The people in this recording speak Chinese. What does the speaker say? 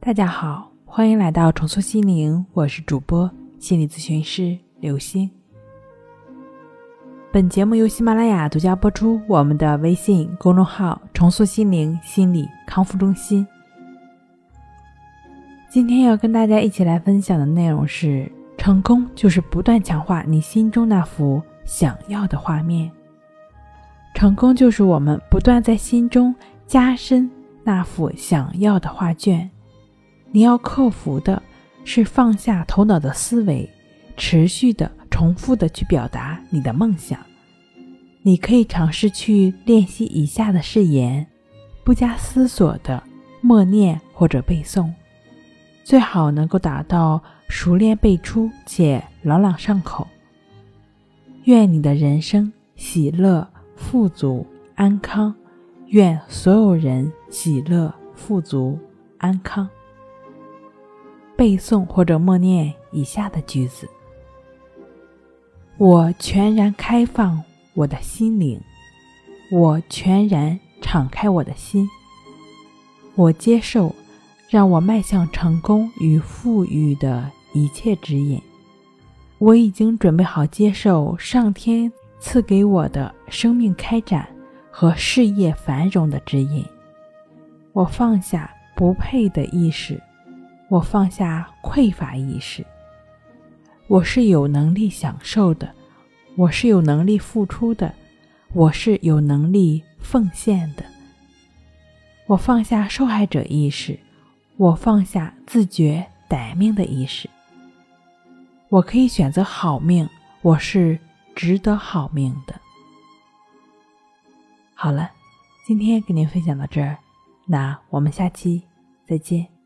大家好，欢迎来到重塑心灵，我是主播心理咨询师刘星。本节目由喜马拉雅独家播出，我们的微信公众号“重塑心灵心理康复中心”。今天要跟大家一起来分享的内容是：成功就是不断强化你心中那幅想要的画面。成功就是我们不断在心中加深那幅想要的画卷。你要克服的是放下头脑的思维，持续的、重复的去表达你的梦想。你可以尝试去练习以下的誓言，不加思索的默念或者背诵，最好能够达到熟练背出且朗朗上口。愿你的人生喜乐。富足安康，愿所有人喜乐富足安康。背诵或者默念以下的句子：我全然开放我的心灵，我全然敞开我的心，我接受让我迈向成功与富裕的一切指引。我已经准备好接受上天。赐给我的生命开展和事业繁荣的指引，我放下不配的意识，我放下匮乏意识。我是有能力享受的，我是有能力付出的，我是有能力奉献的。我放下受害者意识，我放下自觉歹命的意识。我可以选择好命，我是。值得好命的。好了，今天跟您分享到这儿，那我们下期再见。